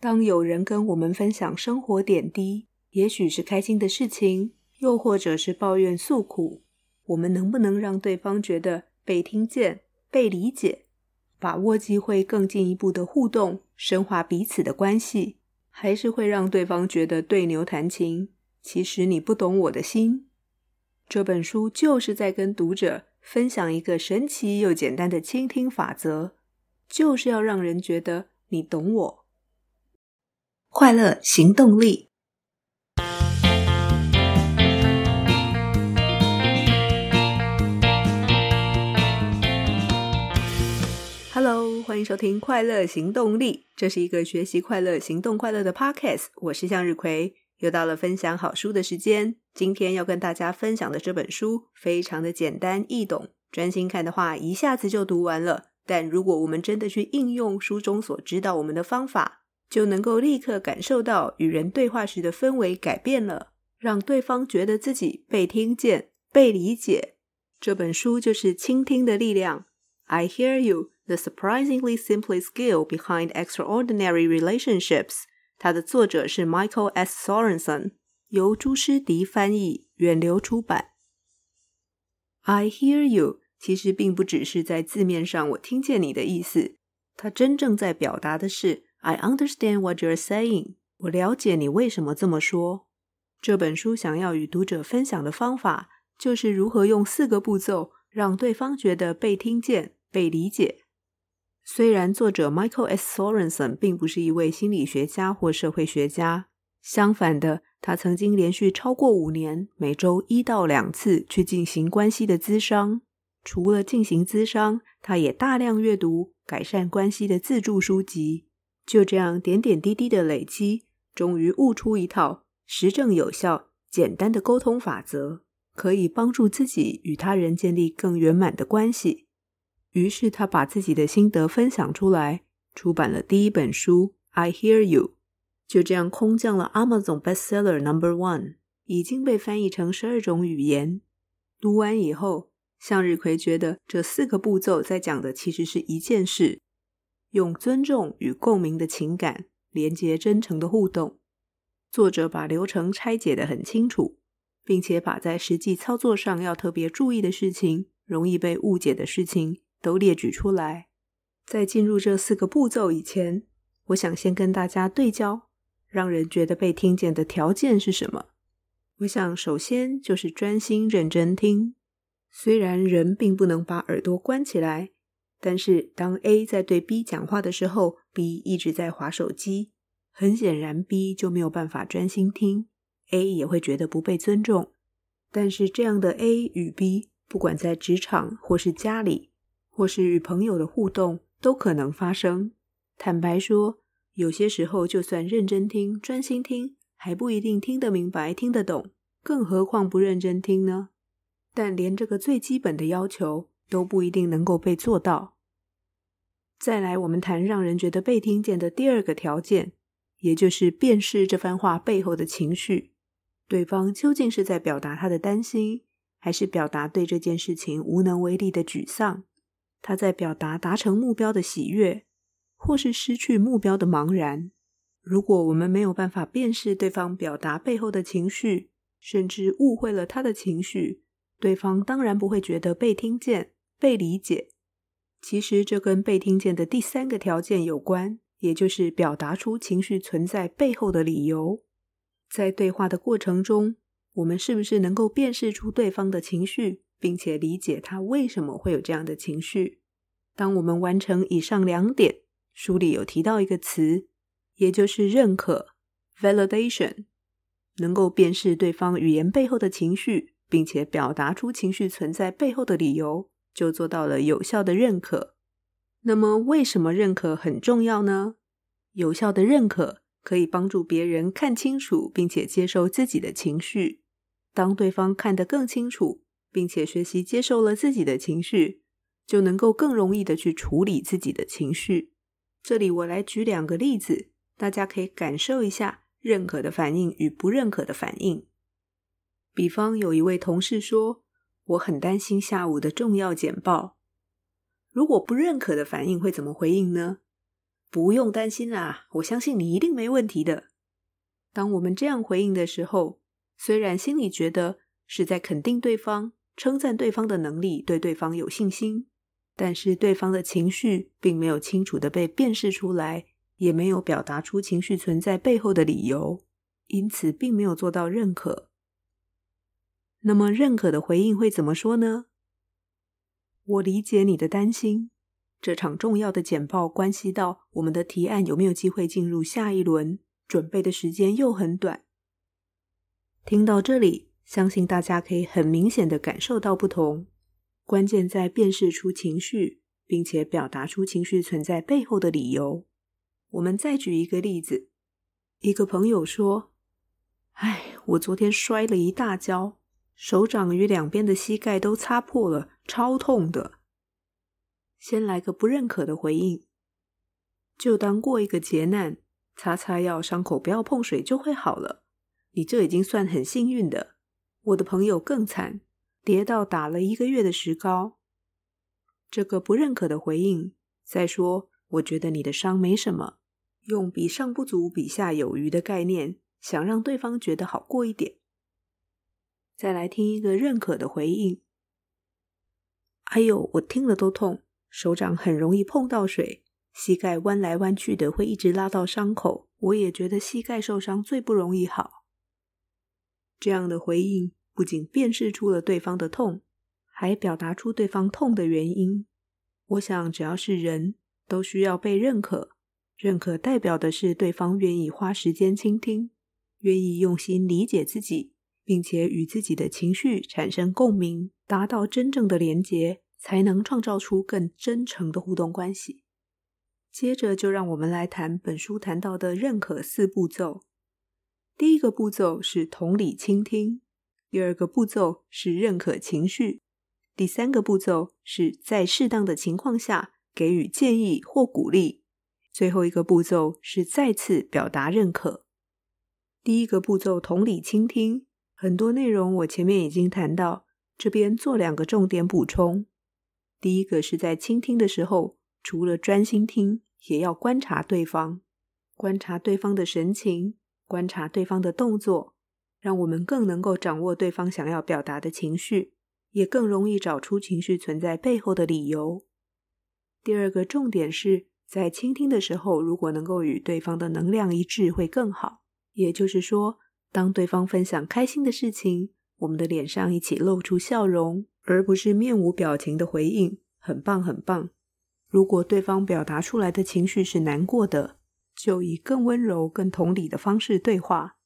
当有人跟我们分享生活点滴，也许是开心的事情，又或者是抱怨诉苦，我们能不能让对方觉得被听见、被理解，把握机会更进一步的互动，深化彼此的关系，还是会让对方觉得对牛弹琴？其实你不懂我的心。这本书就是在跟读者分享一个神奇又简单的倾听法则，就是要让人觉得你懂我。快乐行动力。Hello，欢迎收听《快乐行动力》，这是一个学习快乐、行动快乐的 Podcast。我是向日葵，又到了分享好书的时间。今天要跟大家分享的这本书非常的简单易懂，专心看的话一下子就读完了。但如果我们真的去应用书中所指导我们的方法，就能够立刻感受到与人对话时的氛围改变了，让对方觉得自己被听见、被理解。这本书就是倾听的力量。I hear you, the surprisingly simple skill behind extraordinary relationships。它的作者是 Michael S. Sorensen，由朱诗迪翻译，远流出版。I hear you 其实并不只是在字面上我听见你的意思，它真正在表达的是。I understand what you're saying。我了解你为什么这么说。这本书想要与读者分享的方法，就是如何用四个步骤让对方觉得被听见、被理解。虽然作者 Michael S. Sorensen 并不是一位心理学家或社会学家，相反的，他曾经连续超过五年，每周一到两次去进行关系的咨商。除了进行咨商，他也大量阅读改善关系的自助书籍。就这样点点滴滴的累积，终于悟出一套实证有效、简单的沟通法则，可以帮助自己与他人建立更圆满的关系。于是他把自己的心得分享出来，出版了第一本书《I Hear You》，就这样空降了 Amazon Bestseller Number One，已经被翻译成十二种语言。读完以后，向日葵觉得这四个步骤在讲的其实是一件事。用尊重与共鸣的情感连接真诚的互动。作者把流程拆解得很清楚，并且把在实际操作上要特别注意的事情、容易被误解的事情都列举出来。在进入这四个步骤以前，我想先跟大家对焦，让人觉得被听见的条件是什么？我想首先就是专心认真听。虽然人并不能把耳朵关起来。但是，当 A 在对 B 讲话的时候，B 一直在划手机，很显然 B 就没有办法专心听，A 也会觉得不被尊重。但是，这样的 A 与 B，不管在职场或是家里，或是与朋友的互动，都可能发生。坦白说，有些时候就算认真听、专心听，还不一定听得明白、听得懂，更何况不认真听呢？但连这个最基本的要求，都不一定能够被做到。再来，我们谈让人觉得被听见的第二个条件，也就是辨识这番话背后的情绪。对方究竟是在表达他的担心，还是表达对这件事情无能为力的沮丧？他在表达达成目标的喜悦，或是失去目标的茫然？如果我们没有办法辨识对方表达背后的情绪，甚至误会了他的情绪，对方当然不会觉得被听见。被理解，其实这跟被听见的第三个条件有关，也就是表达出情绪存在背后的理由。在对话的过程中，我们是不是能够辨识出对方的情绪，并且理解他为什么会有这样的情绪？当我们完成以上两点，书里有提到一个词，也就是认可 （validation），能够辨识对方语言背后的情绪，并且表达出情绪存在背后的理由。就做到了有效的认可。那么，为什么认可很重要呢？有效的认可可以帮助别人看清楚，并且接受自己的情绪。当对方看得更清楚，并且学习接受了自己的情绪，就能够更容易的去处理自己的情绪。这里我来举两个例子，大家可以感受一下认可的反应与不认可的反应。比方有一位同事说，我很担心下午的重要简报。如果不认可的反应会怎么回应呢？不用担心啦，我相信你一定没问题的。当我们这样回应的时候，虽然心里觉得是在肯定对方、称赞对方的能力，对对方有信心，但是对方的情绪并没有清楚的被辨识出来，也没有表达出情绪存在背后的理由，因此并没有做到认可。那么，认可的回应会怎么说呢？我理解你的担心。这场重要的简报关系到我们的提案有没有机会进入下一轮，准备的时间又很短。听到这里，相信大家可以很明显的感受到不同。关键在辨识出情绪，并且表达出情绪存在背后的理由。我们再举一个例子，一个朋友说：“哎，我昨天摔了一大跤，手掌与两边的膝盖都擦破了，超痛的。”先来个不认可的回应，就当过一个劫难，擦擦药，伤口不要碰水就会好了。你这已经算很幸运的。我的朋友更惨，跌到打了一个月的石膏。这个不认可的回应，再说，我觉得你的伤没什么，用比上不足，比下有余的概念，想让对方觉得好过一点。再来听一个认可的回应。哎呦，我听了都痛。手掌很容易碰到水，膝盖弯来弯去的会一直拉到伤口。我也觉得膝盖受伤最不容易好。这样的回应不仅辨识出了对方的痛，还表达出对方痛的原因。我想，只要是人都需要被认可。认可代表的是对方愿意花时间倾听，愿意用心理解自己，并且与自己的情绪产生共鸣，达到真正的连结。才能创造出更真诚的互动关系。接着，就让我们来谈本书谈到的认可四步骤。第一个步骤是同理倾听，第二个步骤是认可情绪，第三个步骤是在适当的情况下给予建议或鼓励，最后一个步骤是再次表达认可。第一个步骤同理倾听，很多内容我前面已经谈到，这边做两个重点补充。第一个是在倾听的时候，除了专心听，也要观察对方，观察对方的神情，观察对方的动作，让我们更能够掌握对方想要表达的情绪，也更容易找出情绪存在背后的理由。第二个重点是在倾听的时候，如果能够与对方的能量一致，会更好。也就是说，当对方分享开心的事情，我们的脸上一起露出笑容。而不是面无表情的回应，很棒很棒。如果对方表达出来的情绪是难过的，就以更温柔、更同理的方式对话，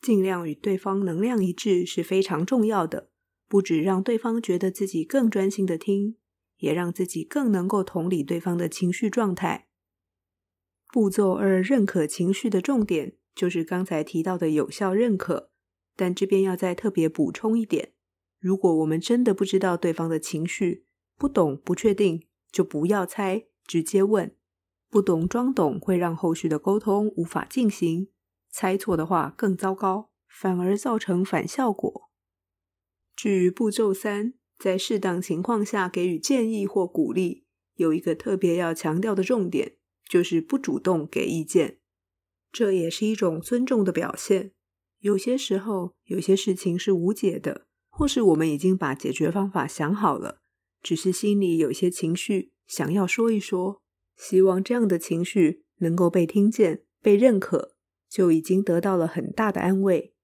尽量与对方能量一致是非常重要的。不只让对方觉得自己更专心的听，也让自己更能够同理对方的情绪状态。步骤二，认可情绪的重点就是刚才提到的有效认可，但这边要再特别补充一点。如果我们真的不知道对方的情绪，不懂、不确定，就不要猜，直接问。不懂装懂会让后续的沟通无法进行，猜错的话更糟糕，反而造成反效果。至于步骤三，在适当情况下给予建议或鼓励，有一个特别要强调的重点，就是不主动给意见。这也是一种尊重的表现。有些时候，有些事情是无解的。或是我们已经把解决方法想好了，只是心里有些情绪想要说一说，希望这样的情绪能够被听见、被认可，就已经得到了很大的安慰。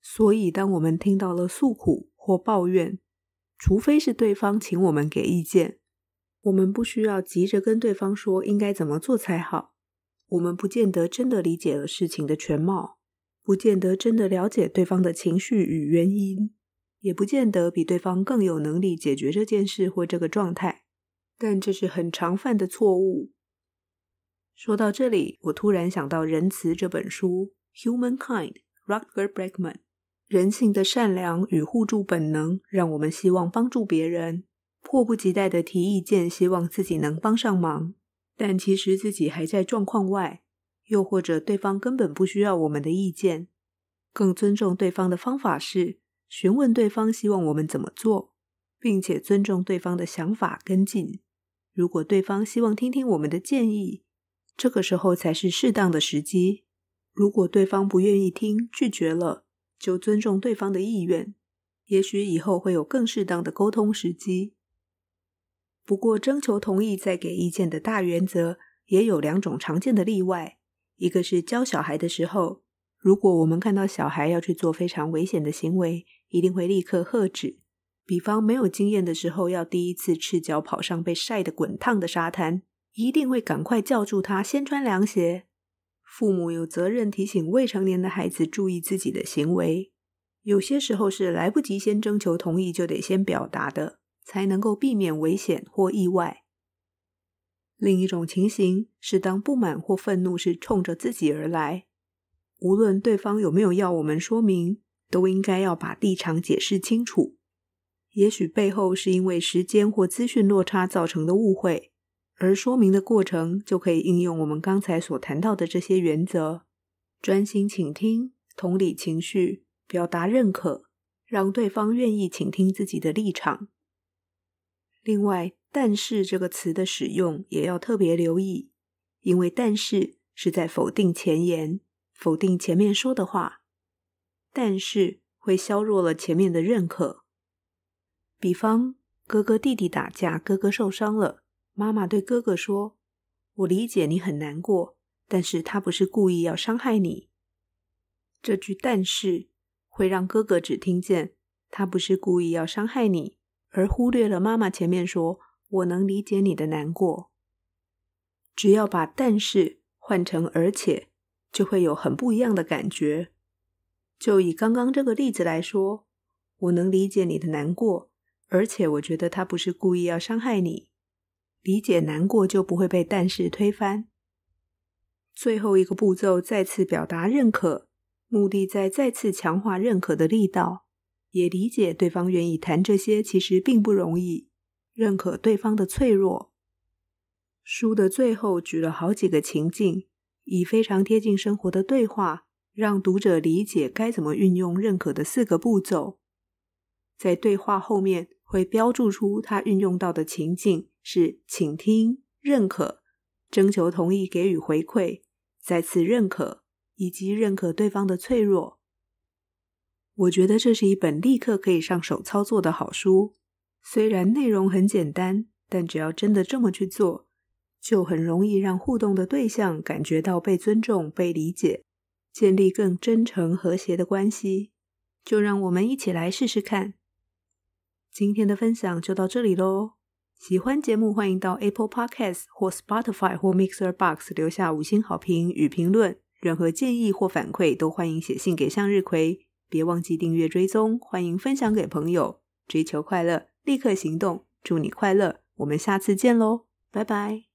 所以，当我们听到了诉苦或抱怨，除非是对方请我们给意见，我们不需要急着跟对方说应该怎么做才好。我们不见得真的理解了事情的全貌，不见得真的了解对方的情绪与原因。也不见得比对方更有能力解决这件事或这个状态，但这是很常犯的错误。说到这里，我突然想到《仁慈》这本书，《Humankind》，Rutger Bregman，人性的善良与互助本能，让我们希望帮助别人，迫不及待地提意见，希望自己能帮上忙，但其实自己还在状况外，又或者对方根本不需要我们的意见。更尊重对方的方法是，询问对方希望我们怎么做，并且尊重对方的想法跟进。如果对方希望听听我们的建议，这个时候才是适当的时机。如果对方不愿意听，拒绝了，就尊重对方的意愿。也许以后会有更适当的沟通时机。不过，征求同意再给意见的大原则也有两种常见的例外。一个是教小孩的时候，如果我们看到小孩要去做非常危险的行为，一定会立刻喝止。比方没有经验的时候，要第一次赤脚跑上被晒得滚烫的沙滩，一定会赶快叫住他，先穿凉鞋。父母有责任提醒未成年的孩子注意自己的行为。有些时候是来不及先征求同意，就得先表达的，才能够避免危险或意外。另一种情形是，当不满或愤怒是冲着自己而来，无论对方有没有要我们说明，都应该要把立场解释清楚。也许背后是因为时间或资讯落差造成的误会，而说明的过程就可以应用我们刚才所谈到的这些原则：专心倾听、同理情绪、表达认可，让对方愿意倾听自己的立场。另外，“但是”这个词的使用也要特别留意，因为“但是”是在否定前言，否定前面说的话，“但是”会削弱了前面的认可。比方，哥哥弟弟打架，哥哥受伤了。妈妈对哥哥说：“我理解你很难过，但是他不是故意要伤害你。”这句“但是”会让哥哥只听见他不是故意要伤害你，而忽略了妈妈前面说：“我能理解你的难过。”只要把“但是”换成“而且”，就会有很不一样的感觉。就以刚刚这个例子来说，我能理解你的难过。而且我觉得他不是故意要伤害你，理解难过就不会被但是推翻。最后一个步骤，再次表达认可，目的在再次强化认可的力道，也理解对方愿意谈这些其实并不容易，认可对方的脆弱。书的最后举了好几个情境，以非常贴近生活的对话，让读者理解该怎么运用认可的四个步骤。在对话后面。会标注出他运用到的情境是倾听、认可、征求同意、给予回馈、再次认可以及认可对方的脆弱。我觉得这是一本立刻可以上手操作的好书。虽然内容很简单，但只要真的这么去做，就很容易让互动的对象感觉到被尊重、被理解，建立更真诚、和谐的关系。就让我们一起来试试看。今天的分享就到这里喽。喜欢节目，欢迎到 Apple Podcasts 或 Spotify 或 Mixer Box 留下五星好评与评论。任何建议或反馈都欢迎写信给向日葵。别忘记订阅追踪，欢迎分享给朋友。追求快乐，立刻行动。祝你快乐，我们下次见喽，拜拜。